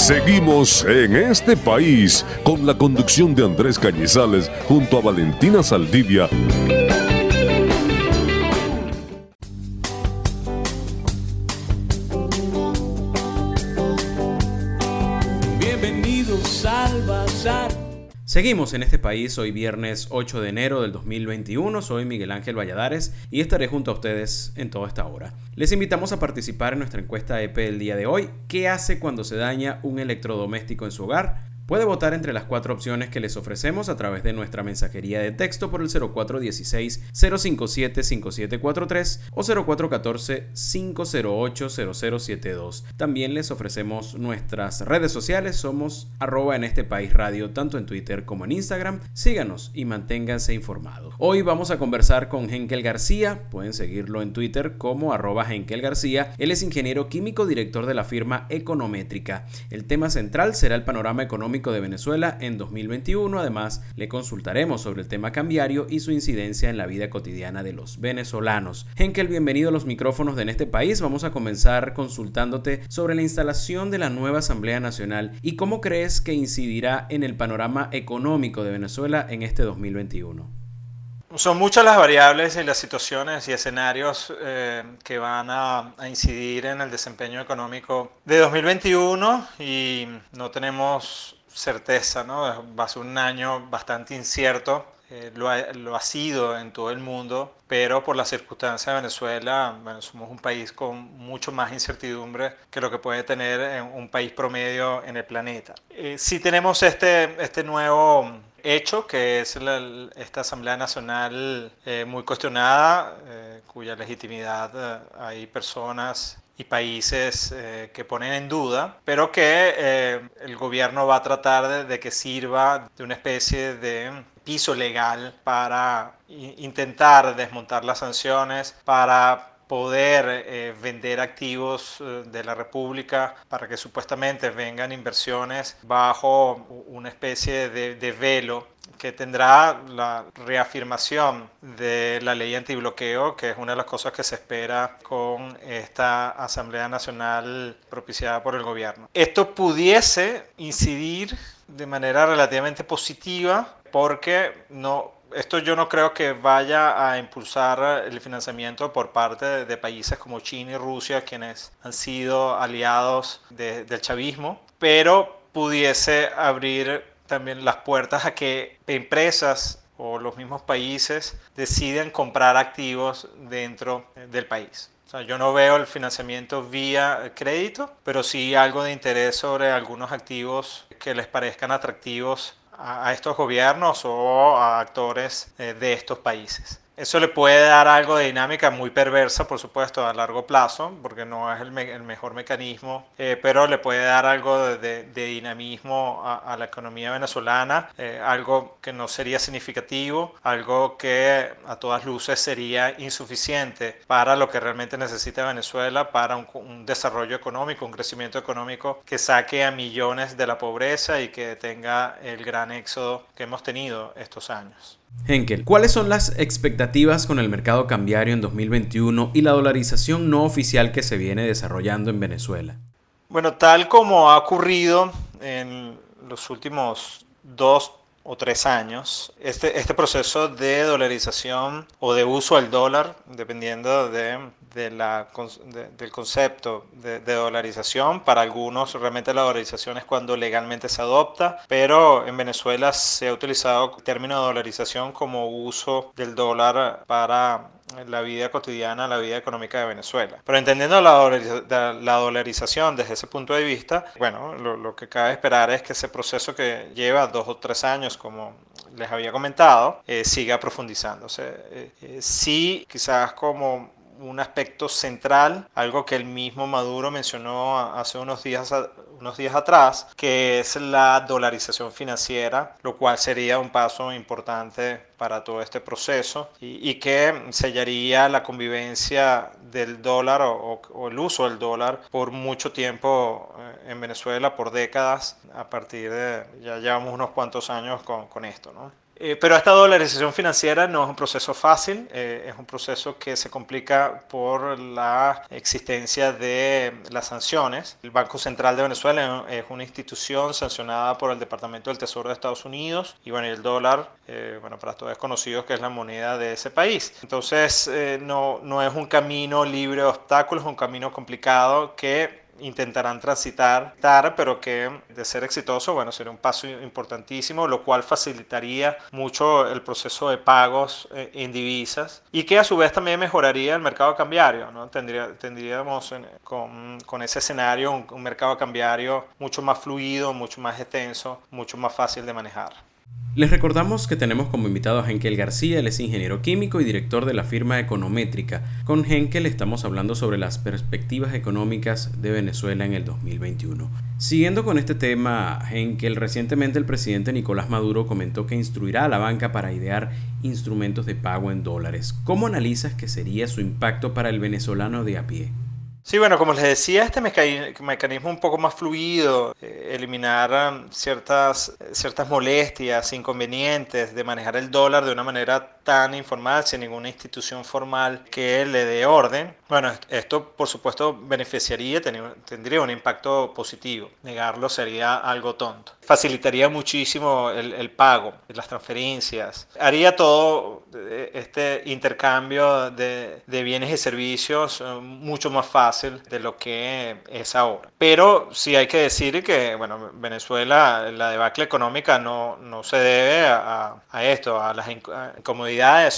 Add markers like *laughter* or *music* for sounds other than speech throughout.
Seguimos en este país con la conducción de Andrés Cañizales junto a Valentina Saldivia. Seguimos en este país hoy viernes 8 de enero del 2021. Soy Miguel Ángel Valladares y estaré junto a ustedes en toda esta hora. Les invitamos a participar en nuestra encuesta EP el día de hoy. ¿Qué hace cuando se daña un electrodoméstico en su hogar? Puede votar entre las cuatro opciones que les ofrecemos a través de nuestra mensajería de texto por el 0416-057-5743 o 0414-508-0072. También les ofrecemos nuestras redes sociales, somos arroba en este país radio, tanto en Twitter como en Instagram. Síganos y manténganse informados. Hoy vamos a conversar con Henkel García, pueden seguirlo en Twitter como arroba García. Él es ingeniero químico, director de la firma Econométrica. El tema central será el panorama económico de Venezuela en 2021. Además, le consultaremos sobre el tema cambiario y su incidencia en la vida cotidiana de los venezolanos. Henkel, bienvenido a los micrófonos de En este país. Vamos a comenzar consultándote sobre la instalación de la nueva Asamblea Nacional y cómo crees que incidirá en el panorama económico de Venezuela en este 2021. Son muchas las variables y las situaciones y escenarios eh, que van a, a, incidir en el desempeño económico de 2021 y no tenemos certeza, ¿no? Va a ser un año bastante incierto, eh, lo, ha, lo, ha, sido en todo el mundo, pero por las circunstancias de Venezuela, somos un país con mucho más incertidumbre que lo que puede tener en un país promedio en el planeta. Eh, si tenemos este, este nuevo hecho, que es esta Asamblea Nacional eh, muy cuestionada, eh, cuya legitimidad hay personas y países eh, que ponen en duda, pero que eh, el gobierno va a tratar de, de, que sirva de una especie de piso legal para intentar desmontar las sanciones, para poder eh, vender activos eh, de la República para que supuestamente vengan inversiones bajo una especie de, de velo que tendrá la reafirmación de la ley antibloqueo, que es una de las cosas que se espera con esta Asamblea Nacional propiciada por el gobierno. Esto pudiese incidir de manera relativamente positiva porque no esto yo no creo que vaya a impulsar el financiamiento por parte de, de países como China y Rusia, quienes han sido aliados de, del chavismo, pero pudiese abrir también las puertas a que empresas o los mismos países deciden comprar activos dentro del país. O sea, yo no veo el financiamiento vía crédito, pero sí algo de interés sobre algunos activos que les parezcan atractivos a estos gobiernos o a actores de estos países. Eso le puede dar algo de dinámica muy perversa, por supuesto, a largo plazo, porque no es el, me el mejor mecanismo, eh, pero le puede dar algo de, dinamismo a, a, la economía venezolana, eh, algo que no sería significativo, algo que a todas luces sería insuficiente para lo que realmente necesita Venezuela, para un, un desarrollo económico, un crecimiento económico que saque a millones de la pobreza y que tenga el gran éxodo que hemos tenido estos años. Henkel, ¿cuáles son las expectativas con el mercado cambiario en 2021 y la dolarización no oficial que se viene desarrollando en Venezuela? Bueno, tal como ha ocurrido en los últimos dos o tres años, este, este proceso de dolarización o de uso al dólar, dependiendo de, de la, de, del concepto de, dolarización, para algunos realmente la dolarización es cuando legalmente se adopta, pero en Venezuela se ha utilizado el término de dolarización como uso del dólar para la vida cotidiana, la vida económica de Venezuela. Pero entendiendo la, dolariza la dolarización desde ese punto de vista, bueno, lo, lo, que cabe esperar es que ese proceso que lleva dos o tres años, como les había comentado, eh, siga profundizándose. Eh, eh, sí, quizás como un aspecto central, algo que el mismo Maduro mencionó hace unos días, unos días atrás, que es la dolarización financiera, lo cual sería un paso importante para todo este proceso y, y que sellaría la convivencia del dólar o, o, el uso del dólar por mucho tiempo en Venezuela, por décadas, a partir de, ya llevamos unos cuantos años con, con esto, ¿no? Eh, pero esta dolarización financiera no es un proceso fácil, eh, es un proceso que se complica por la existencia de las sanciones. El Banco Central de Venezuela es una institución sancionada por el Departamento del Tesoro de Estados Unidos y bueno, el dólar, eh, bueno, para todos es conocido que es la moneda de ese país. Entonces, no, no es un camino libre de obstáculos, es un camino complicado que intentarán transitar, pero que de ser exitoso, bueno, sería un paso importantísimo, lo cual facilitaría mucho el proceso de pagos eh, en divisas y que a su vez también mejoraría el mercado cambiario, ¿no? Tendría, tendríamos con, ese escenario un mercado cambiario mucho más fluido, mucho más extenso, mucho más fácil de manejar. Les recordamos que tenemos como invitado a Henkel García, él es ingeniero químico y director de la firma Econométrica. Con Henkel estamos hablando sobre las perspectivas económicas de Venezuela en el 2021. Siguiendo con este tema, Henkel, recientemente el presidente Nicolás Maduro comentó que instruirá a la banca para idear instrumentos de pago en dólares. ¿Cómo analizas que sería su impacto para el venezolano de a pie? Sí, bueno, como les decía, este mecanismo un poco más fluido, eh, eliminar um, ciertas, ciertas molestias, inconvenientes de manejar el dólar de una manera tan informal, sin ninguna institución formal que le dé orden. Bueno, esto por supuesto beneficiaría, tendría un impacto positivo. Negarlo sería algo tonto. Facilitaría muchísimo el, el pago, las transferencias. Haría todo eh, este intercambio de, de bienes y servicios eh, mucho más fácil de lo que es ahora. Pero sí hay que decir que, bueno, Venezuela, la debacle económica no, no se debe a, a esto, a las incomodidades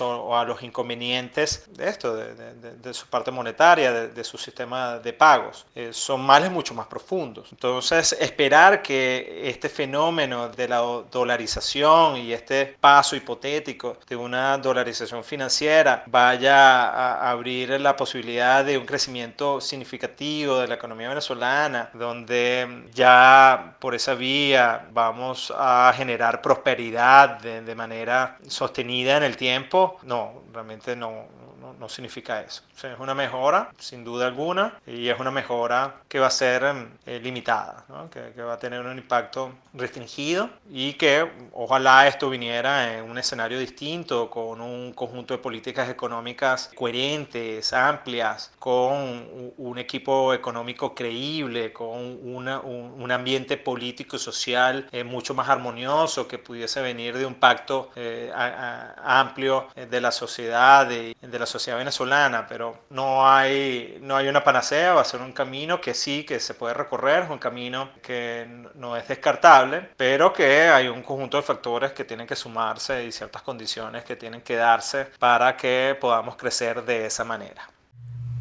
o, a los inconvenientes de esto, de, su parte monetaria, de, su sistema de pagos. Eh, son males mucho más profundos. Entonces, esperar que este fenómeno de la dolarización y este paso hipotético de una dolarización financiera vaya a abrir la posibilidad de un crecimiento significativo de la economía venezolana, donde ya por esa vía vamos a generar prosperidad de manera sostenida en el tiempo, no, realmente no, no, significa eso. es una mejora, sin duda alguna, y es una mejora que va a ser eh, limitada, que, va a tener un impacto restringido y que ojalá esto viniera en un escenario distinto, con un conjunto de políticas económicas coherentes, amplias, con un equipo económico creíble, con un, ambiente político y social eh, mucho más armonioso que pudiese venir de un pacto eh, amplio de la sociedad, de, de la sociedad venezolana, pero no hay, no hay una panacea, va a ser un camino que sí, que se puede recorrer, un camino que no es descartable, pero que hay un conjunto de factores que tienen que sumarse y ciertas condiciones que tienen que darse para que podamos crecer de esa manera.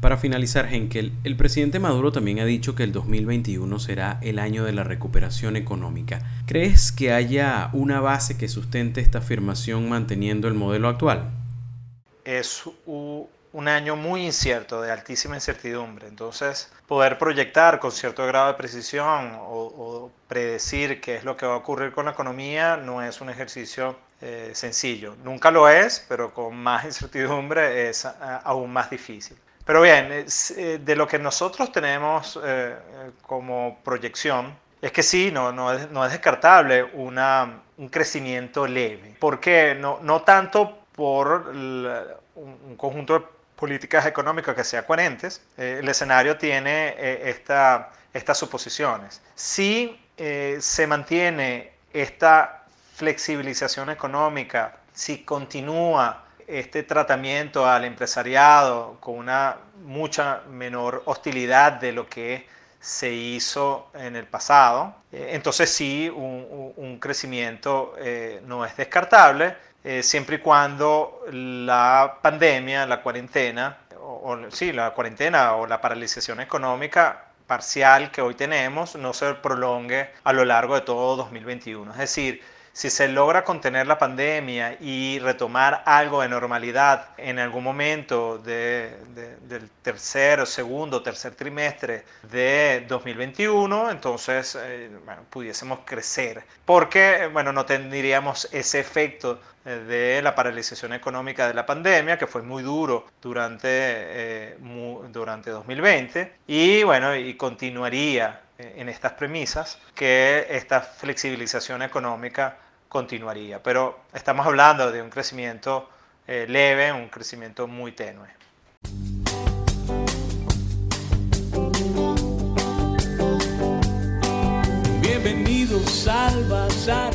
Para finalizar, Henkel, el presidente Maduro también ha dicho que el 2021 será el año de la recuperación económica. ¿Crees que haya una base que sustente esta afirmación manteniendo el modelo actual? Es un año muy incierto, de altísima incertidumbre. Entonces, poder proyectar con cierto grado de precisión o, predecir qué es lo que va a ocurrir con la economía no es un ejercicio eh, sencillo. Nunca lo es, pero con más *laughs* incertidumbre es aún más difícil. Pero bien, eh, de lo que nosotros tenemos eh, como proyección, es que sí, no, no, es, no es descartable una, un crecimiento leve. ¿Por qué? No, no tanto por un conjunto de políticas económicas que sean coherentes, eh, el escenario tiene eh, esta, estas suposiciones. Si eh, se mantiene esta flexibilización económica, si continúa este tratamiento al empresariado con una mucha menor hostilidad de lo que se hizo en el pasado, entonces sí, un, un crecimiento no es descartable, eh, siempre y cuando la pandemia, la cuarentena, o, sí, la cuarentena o la paralización económica parcial que hoy tenemos no se prolongue a lo largo de todo 2021. Es decir, si se logra contener la pandemia y retomar algo de normalidad en algún momento de, del tercer, segundo, tercer trimestre de 2021, entonces eh, bueno, pudiésemos crecer. Porque bueno, no tendríamos ese efecto eh, de la paralización económica de la pandemia, que fue muy duro durante, eh, durante 2020, y bueno, y continuaría en estas premisas que esta flexibilización económica continuaría. Pero estamos hablando de un crecimiento eh, leve, un crecimiento muy tenue. Bienvenidos al Bazar.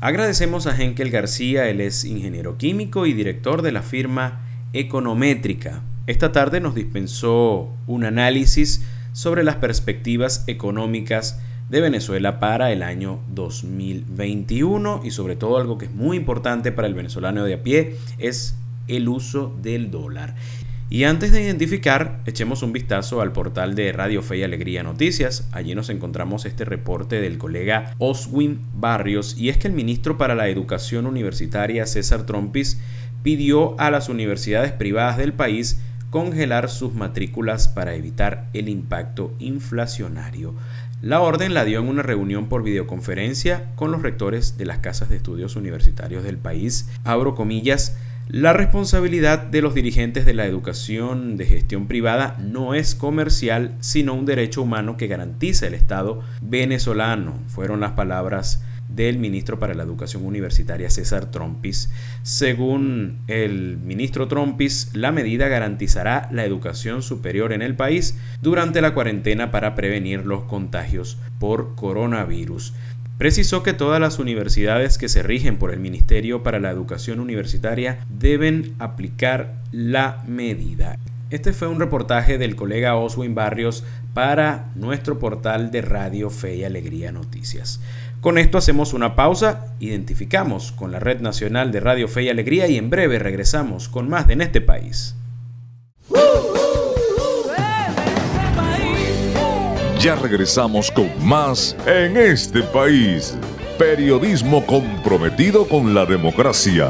Agradecemos a Henkel García, él es ingeniero químico y director de la firma Econométrica. Esta tarde nos dispensó un análisis sobre las perspectivas económicas de Venezuela para el año 2021 y sobre todo algo que es muy importante para el venezolano de a pie es el uso del dólar. Y antes de identificar, echemos un vistazo al portal de Radio Fe y Alegría Noticias. Allí nos encontramos este reporte del colega Oswin Barrios y es que el ministro para la Educación Universitaria César Trompis pidió a las universidades privadas del país congelar sus matrículas para evitar el impacto inflacionario. La orden la dio en una reunión por videoconferencia con los rectores de las casas de estudios universitarios del país. Abro comillas, la responsabilidad de los dirigentes de la educación de gestión privada no es comercial, sino un derecho humano que garantiza el Estado venezolano, fueron las palabras del ministro para la Educación Universitaria César Trompis. Según el ministro Trompis, la medida garantizará la educación superior en el país durante la cuarentena para prevenir los contagios por coronavirus. Precisó que todas las universidades que se rigen por el Ministerio para la Educación Universitaria deben aplicar la medida. Este fue un reportaje del colega Oswin Barrios para nuestro portal de Radio Fe y Alegría Noticias. Con esto hacemos una pausa, identificamos con la Red Nacional de Radio Fe y Alegría y en breve regresamos con más de En este país. Ya regresamos con más En este país. Periodismo comprometido con la democracia.